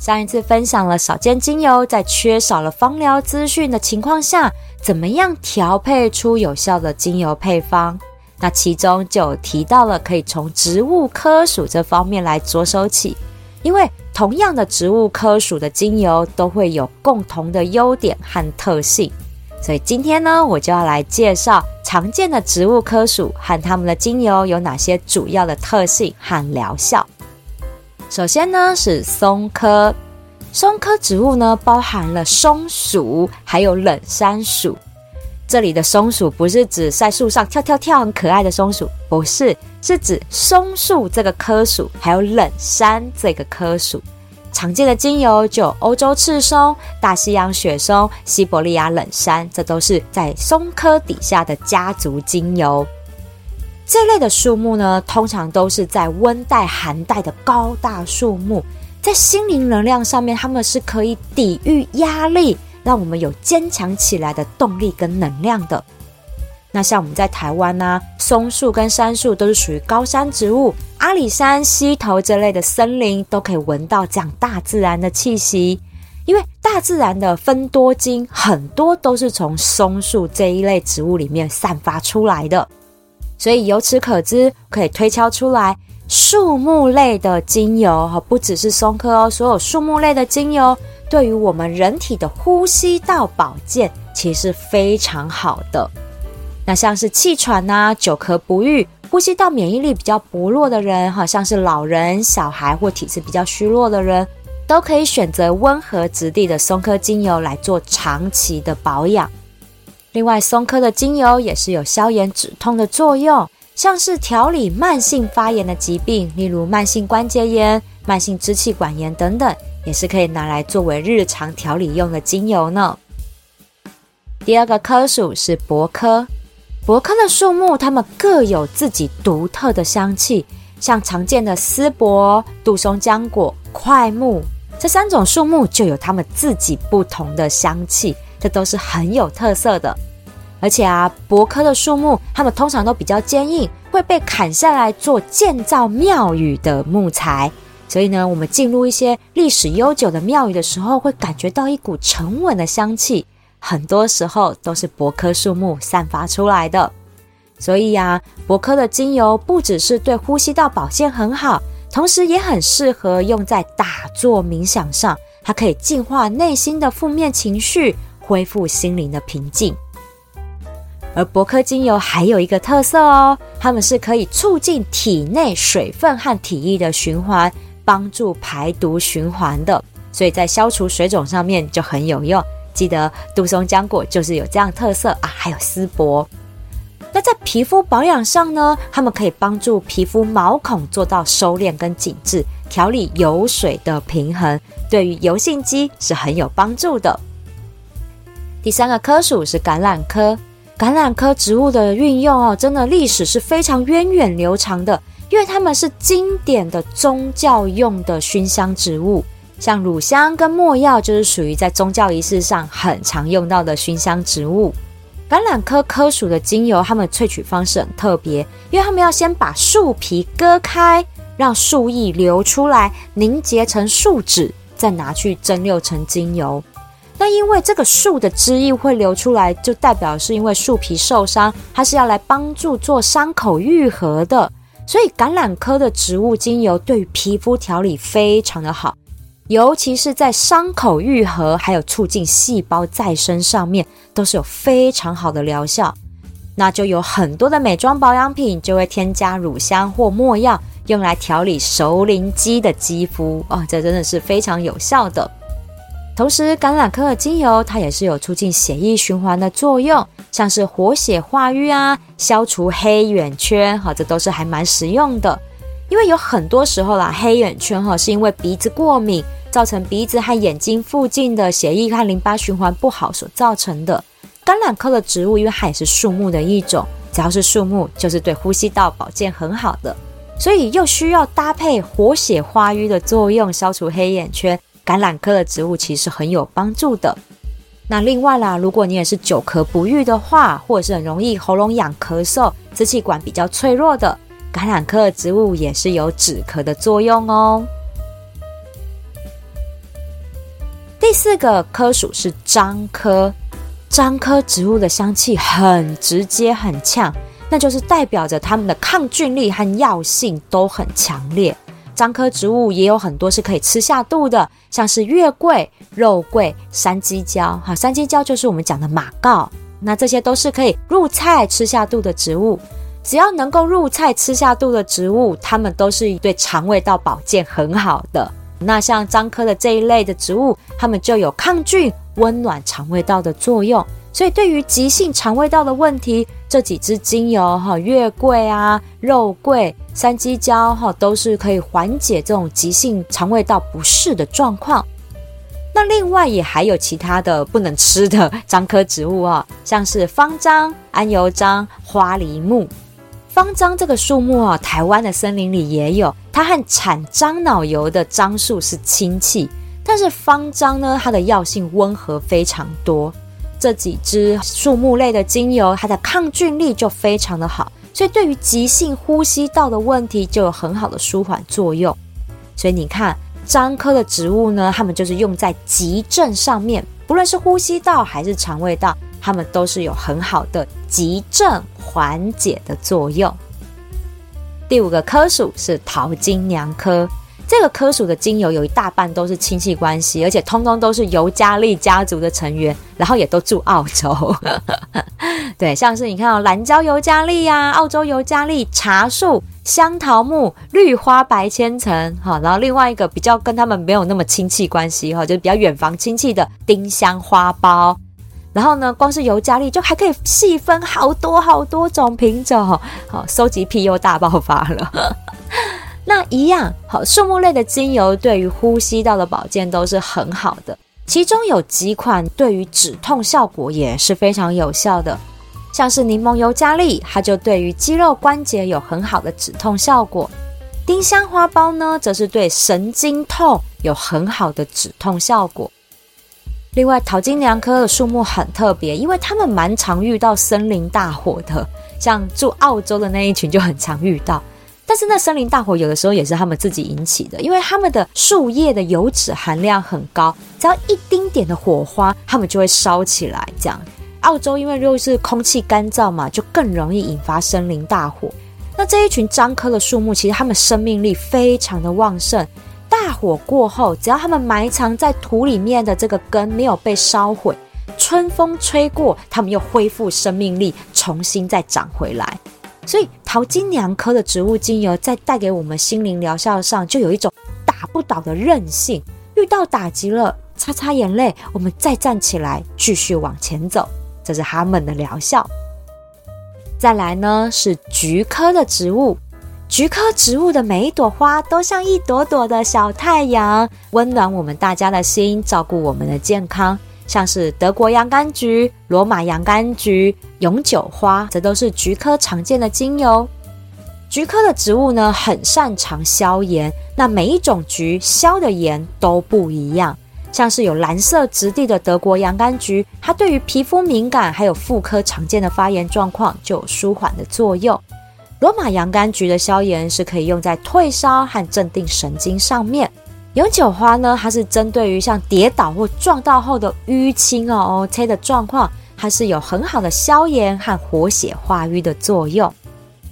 上一次分享了少见精油在缺少了芳疗资讯的情况下，怎么样调配出有效的精油配方？那其中就提到了可以从植物科属这方面来着手起，因为同样的植物科属的精油都会有共同的优点和特性，所以今天呢，我就要来介绍常见的植物科属和它们的精油有哪些主要的特性和疗效。首先呢是松科，松科植物呢包含了松鼠还有冷杉属。这里的松鼠不是指在树上跳跳跳很可爱的松鼠，不是，是指松树这个科属，还有冷杉这个科属。常见的精油就有欧洲赤松、大西洋雪松、西伯利亚冷杉，这都是在松科底下的家族精油。这类的树木呢，通常都是在温带、寒带的高大树木，在心灵能量上面，它们是可以抵御压力，让我们有坚强起来的动力跟能量的。那像我们在台湾呢，松树跟杉树都是属于高山植物，阿里山、溪头这类的森林都可以闻到这样大自然的气息，因为大自然的分多精很多都是从松树这一类植物里面散发出来的。所以由此可知，可以推敲出来，树木类的精油哈，不只是松科哦，所有树木类的精油对于我们人体的呼吸道保健其实非常好的。那像是气喘呐、久咳不愈、呼吸道免疫力比较薄弱的人，哈，像是老人、小孩或体质比较虚弱的人，都可以选择温和质地的松科精油来做长期的保养。另外，松科的精油也是有消炎止痛的作用，像是调理慢性发炎的疾病，例如慢性关节炎、慢性支气管炎等等，也是可以拿来作为日常调理用的精油呢。第二个科属是柏科，柏科的树木它们各有自己独特的香气，像常见的丝柏、杜松浆果、块木这三种树木就有它们自己不同的香气。这都是很有特色的，而且啊，柏科的树木，它们通常都比较坚硬，会被砍下来做建造庙宇的木材。所以呢，我们进入一些历史悠久的庙宇的时候，会感觉到一股沉稳的香气，很多时候都是柏科树木散发出来的。所以呀，柏科的精油不只是对呼吸道保健很好，同时也很适合用在打坐冥想上，它可以净化内心的负面情绪。恢复心灵的平静，而柏科精油还有一个特色哦，它们是可以促进体内水分和体液的循环，帮助排毒循环的，所以在消除水肿上面就很有用。记得杜松浆果就是有这样特色啊，还有丝柏。那在皮肤保养上呢，它们可以帮助皮肤毛孔做到收敛跟紧致，调理油水的平衡，对于油性肌是很有帮助的。第三个科属是橄榄科，橄榄科植物的运用哦，真的历史是非常源远流长的，因为它们是经典的宗教用的熏香植物，像乳香跟没药就是属于在宗教仪式上很常用到的熏香植物。橄榄科科属的精油，它们萃取方式很特别，因为它们要先把树皮割开，让树液流出来，凝结成树脂，再拿去蒸馏成精油。那因为这个树的汁液会流出来，就代表是因为树皮受伤，它是要来帮助做伤口愈合的。所以橄榄科的植物精油对皮肤调理非常的好，尤其是在伤口愈合还有促进细胞再生上面，都是有非常好的疗效。那就有很多的美妆保养品就会添加乳香或没药，用来调理熟龄肌的肌肤哦，这真的是非常有效的。同时，橄榄科的精油它也是有促进血液循环的作用，像是活血化瘀啊，消除黑眼圈，哈，这都是还蛮实用的。因为有很多时候啦，黑眼圈哈是因为鼻子过敏，造成鼻子和眼睛附近的血液和淋巴循环不好所造成的。橄榄科的植物，因为它也是树木的一种，只要是树木，就是对呼吸道保健很好的，所以又需要搭配活血化瘀的作用，消除黑眼圈。橄榄科的植物其实很有帮助的。那另外啦，如果你也是久咳不愈的话，或者是很容易喉咙痒、咳嗽、支气管比较脆弱的，橄榄科的植物也是有止咳的作用哦。第四个科属是樟科。樟科植物的香气很直接、很呛，那就是代表着它们的抗菌力和药性都很强烈。樟科植物也有很多是可以吃下肚的，像是月桂、肉桂、山鸡椒。哈，山鸡椒就是我们讲的马告，那这些都是可以入菜吃下肚的植物。只要能够入菜吃下肚的植物，它们都是对肠胃道保健很好的。那像樟科的这一类的植物，它们就有抗菌。温暖肠胃道的作用，所以对于急性肠胃道的问题，这几支精油哈，月桂啊、肉桂、山鸡椒哈，都是可以缓解这种急性肠胃道不适的状况。那另外也还有其他的不能吃的樟科植物啊，像是方樟、安油樟、花梨木。方樟这个树木啊，台湾的森林里也有，它和产樟脑油的樟树是亲戚。但是方樟呢，它的药性温和非常多，这几支树木类的精油，它的抗菌力就非常的好，所以对于急性呼吸道的问题就有很好的舒缓作用。所以你看，樟科的植物呢，它们就是用在急症上面，不论是呼吸道还是肠胃道，它们都是有很好的急症缓解的作用。第五个科属是桃金娘科。这个科属的精油有一大半都是亲戚关系，而且通通都是尤加利家族的成员，然后也都住澳洲。对，像是你看哦，蓝椒尤加利呀，澳洲尤加利、茶树、香桃木、绿花白千层，哈，然后另外一个比较跟他们没有那么亲戚关系哈，就是比较远房亲戚的丁香花苞。然后呢，光是尤加利就还可以细分好多好多种品种，好，收集癖又大爆发了。那一样好，树木类的精油对于呼吸道的保健都是很好的，其中有几款对于止痛效果也是非常有效的，像是柠檬尤加利，它就对于肌肉关节有很好的止痛效果；丁香花苞呢，则是对神经痛有很好的止痛效果。另外，桃金娘科的树木很特别，因为它们蛮常遇到森林大火的，像住澳洲的那一群就很常遇到。但是那森林大火有的时候也是他们自己引起的，因为他们的树叶的油脂含量很高，只要一丁点的火花，他们就会烧起来。这样，澳洲因为又是空气干燥嘛，就更容易引发森林大火。那这一群樟科的树木，其实它们生命力非常的旺盛。大火过后，只要它们埋藏在土里面的这个根没有被烧毁，春风吹过，它们又恢复生命力，重新再长回来。所以桃金娘科的植物精油在带给我们心灵疗效上，就有一种打不倒的韧性。遇到打击了，擦擦眼泪，我们再站起来，继续往前走，这是他们的疗效。再来呢，是菊科的植物。菊科植物的每一朵花都像一朵朵的小太阳，温暖我们大家的心，照顾我们的健康。像是德国洋甘菊、罗马洋甘菊、永久花，这都是菊科常见的精油。菊科的植物呢，很擅长消炎。那每一种菊消的炎都不一样。像是有蓝色质地的德国洋甘菊，它对于皮肤敏感还有妇科常见的发炎状况就有舒缓的作用。罗马洋甘菊的消炎是可以用在退烧和镇定神经上面。永久花呢，它是针对于像跌倒或撞到后的淤青哦、OK 的状况，它是有很好的消炎和活血化瘀的作用。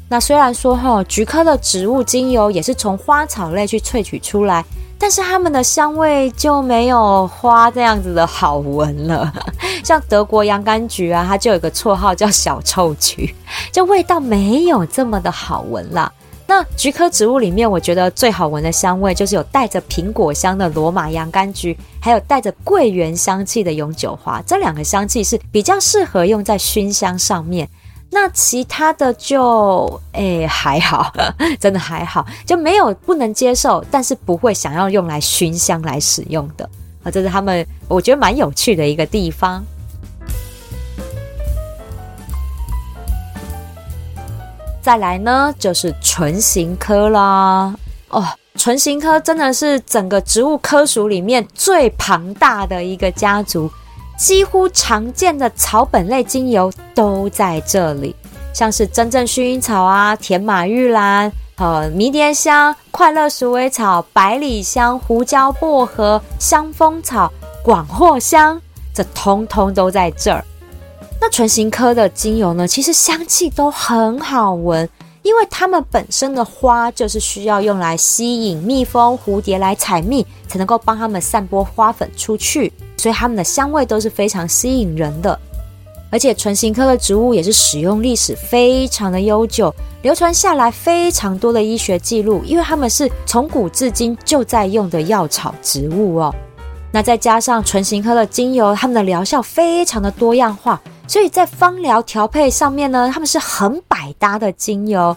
那虽然说哈，菊科的植物精油也是从花草类去萃取出来，但是它们的香味就没有花这样子的好闻了。像德国洋甘菊啊，它就有个绰号叫小臭菊，就味道没有这么的好闻啦。那菊科植物里面，我觉得最好闻的香味就是有带着苹果香的罗马洋甘菊，还有带着桂圆香气的永久花。这两个香气是比较适合用在熏香上面。那其他的就诶还好，真的还好，就没有不能接受，但是不会想要用来熏香来使用的啊，这是他们我觉得蛮有趣的一个地方。再来呢，就是唇形科啦。哦，唇形科真的是整个植物科属里面最庞大的一个家族，几乎常见的草本类精油都在这里，像是真正薰衣草啊、甜马玉兰、呃迷迭香、快乐鼠尾草、百里香、胡椒薄荷、香蜂草、广藿香，这通通都在这儿。那唇形科的精油呢，其实香气都很好闻，因为它们本身的花就是需要用来吸引蜜蜂、蝴蝶来采蜜，才能够帮它们散播花粉出去，所以它们的香味都是非常吸引人的。而且唇形科的植物也是使用历史非常的悠久，流传下来非常多的医学记录，因为它们是从古至今就在用的药草植物哦。那再加上唇形科的精油，它们的疗效非常的多样化。所以在芳疗调配上面呢，他们是很百搭的精油。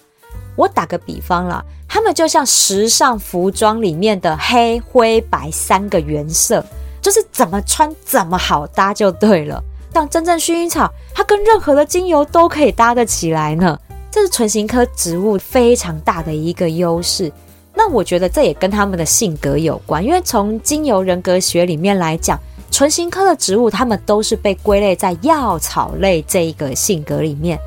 我打个比方啦，他们就像时尚服装里面的黑、灰、白三个原色，就是怎么穿怎么好搭就对了。像真正薰衣草，它跟任何的精油都可以搭得起来呢。这是唇形科植物非常大的一个优势。那我觉得这也跟他们的性格有关，因为从精油人格学里面来讲。唇形科的植物，它们都是被归类在药草类这一个性格里面。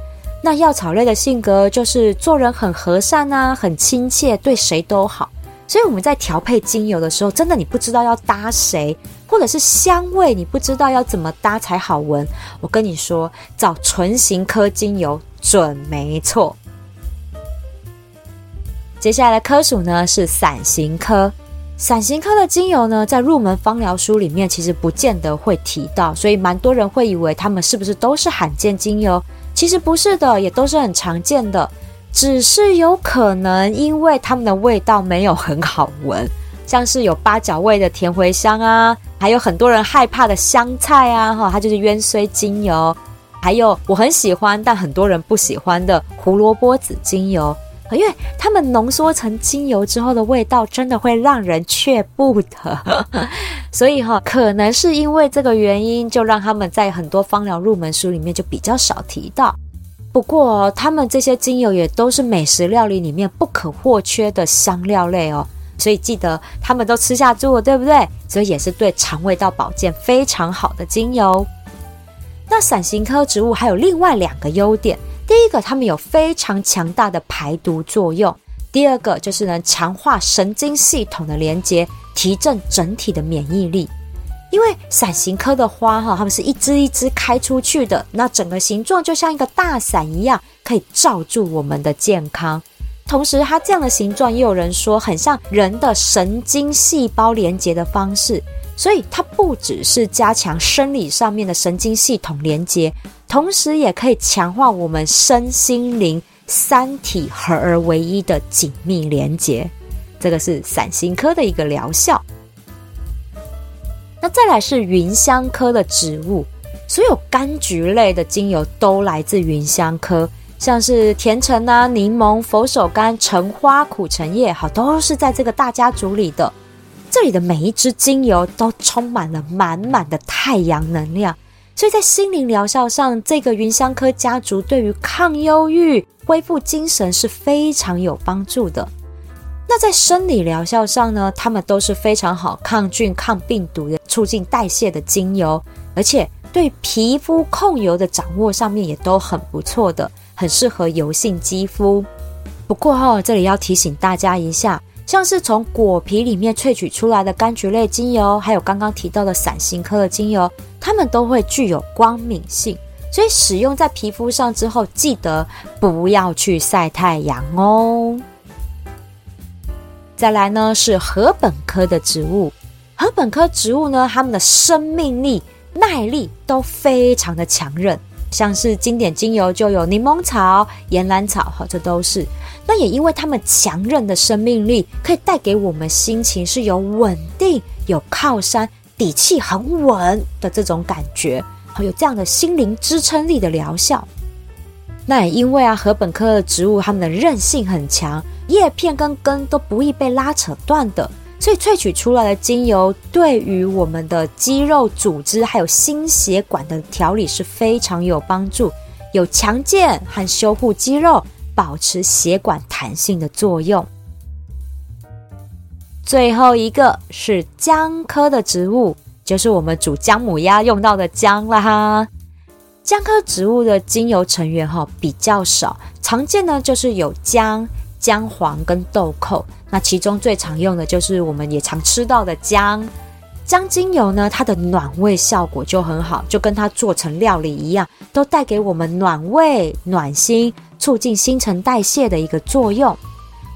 那药草类的性格就是做人很和善啊，很亲切，对谁都好。所以我们在调配精油的时候，真的你不知道要搭谁，或者是香味你不知道要怎么搭才好闻。我跟你说，找唇形科精油准没错。接下来的科属呢是伞形科。伞形科的精油呢，在入门芳疗书里面其实不见得会提到，所以蛮多人会以为它们是不是都是罕见精油？其实不是的，也都是很常见的，只是有可能因为它们的味道没有很好闻，像是有八角味的甜茴香啊，还有很多人害怕的香菜啊，哈，它就是鸢荽精油，还有我很喜欢但很多人不喜欢的胡萝卜籽精油。因为它们浓缩成精油之后的味道，真的会让人却步的，所以哈，可能是因为这个原因，就让他们在很多芳疗入门书里面就比较少提到。不过，他们这些精油也都是美食料理里面不可或缺的香料类哦，所以记得他们都吃下猪了，对不对？所以也是对肠胃道保健非常好的精油。那伞形科植物还有另外两个优点。第一个，它们有非常强大的排毒作用；第二个，就是能强化神经系统的连接，提振整体的免疫力。因为伞形科的花哈，它们是一支一支开出去的，那整个形状就像一个大伞一样，可以罩住我们的健康。同时，它这样的形状，也有人说很像人的神经细胞连接的方式。所以它不只是加强生理上面的神经系统连接，同时也可以强化我们身心灵三体合而为一的紧密连接。这个是伞形科的一个疗效。那再来是芸香科的植物，所有柑橘类的精油都来自芸香科，像是甜橙啊、柠檬、佛手柑、橙花、苦橙叶，好，都是在这个大家族里的。这里的每一支精油都充满了满满的太阳能量，所以在心灵疗效上，这个芸香科家族对于抗忧郁、恢复精神是非常有帮助的。那在生理疗效上呢，它们都是非常好抗菌、抗病毒的、促进代谢的精油，而且对皮肤控油的掌握上面也都很不错的，很适合油性肌肤。不过哈，这里要提醒大家一下。像是从果皮里面萃取出来的柑橘类精油，还有刚刚提到的伞形科的精油，它们都会具有光敏性，所以使用在皮肤上之后，记得不要去晒太阳哦。再来呢是禾本科的植物，禾本科植物呢，它们的生命力、耐力都非常的强韧。像是经典精油就有柠檬草、岩兰草，哈，这都是。那也因为它们强韧的生命力，可以带给我们心情是有稳定、有靠山、底气很稳的这种感觉，好有这样的心灵支撑力的疗效。那也因为啊，禾本科的植物它们的韧性很强，叶片跟根都不易被拉扯断的，所以萃取出来的精油对于我们的肌肉组织还有心血管的调理是非常有帮助，有强健和修护肌肉、保持血管弹性的作用。最后一个是姜科的植物，就是我们煮姜母鸭用到的姜啦哈。姜科植物的精油成员哈比较少，常见呢就是有姜、姜黄跟豆蔻。那其中最常用的就是我们也常吃到的姜。姜精油呢，它的暖胃效果就很好，就跟它做成料理一样，都带给我们暖胃、暖心、促进新陈代谢的一个作用。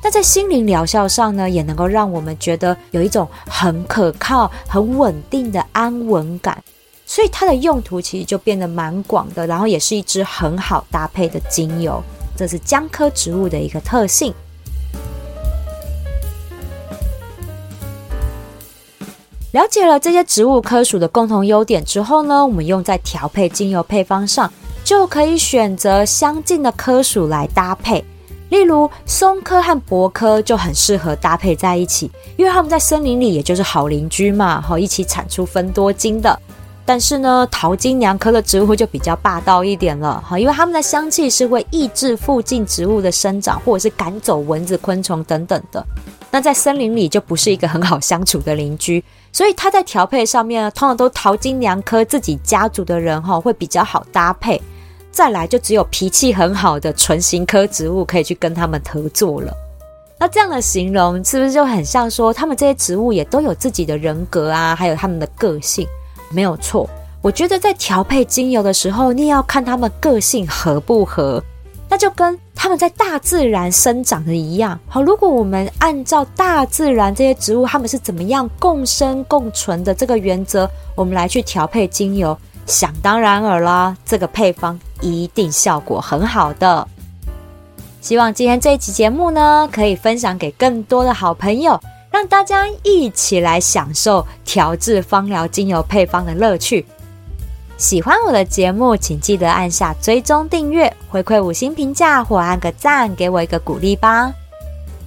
那在心灵疗效上呢，也能够让我们觉得有一种很可靠、很稳定的安稳感，所以它的用途其实就变得蛮广的，然后也是一支很好搭配的精油，这是姜科植物的一个特性。了解了这些植物科属的共同优点之后呢，我们用在调配精油配方上，就可以选择相近的科属来搭配。例如松科和柏科就很适合搭配在一起，因为他们在森林里也就是好邻居嘛，好一起产出分多精的。但是呢，桃金娘科的植物就比较霸道一点了，哈，因为它们的香气是会抑制附近植物的生长，或者是赶走蚊子、昆虫等等的。那在森林里就不是一个很好相处的邻居，所以它在调配上面呢，通常都淘金娘科自己家族的人哈会比较好搭配。再来就只有脾气很好的唇形科植物可以去跟他们合作了。那这样的形容是不是就很像说，他们这些植物也都有自己的人格啊，还有他们的个性？没有错。我觉得在调配精油的时候，你也要看他们个性合不合。那就跟他们在大自然生长的一样。好，如果我们按照大自然这些植物它们是怎么样共生共存的这个原则，我们来去调配精油。想当然尔啦，这个配方一定效果很好的。希望今天这一期节目呢，可以分享给更多的好朋友，让大家一起来享受调制芳疗精油配方的乐趣。喜欢我的节目，请记得按下追踪订阅，回馈五星评价或按个赞，给我一个鼓励吧。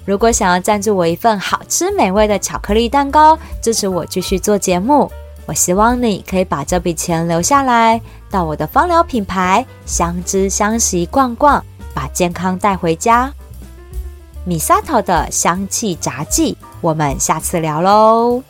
如果想要赞助我一份好吃美味的巧克力蛋糕，支持我继续做节目。我希望你可以把这笔钱留下来，到我的芳疗品牌相知相惜逛逛，把健康带回家。米萨头的香气杂技，我们下次聊喽。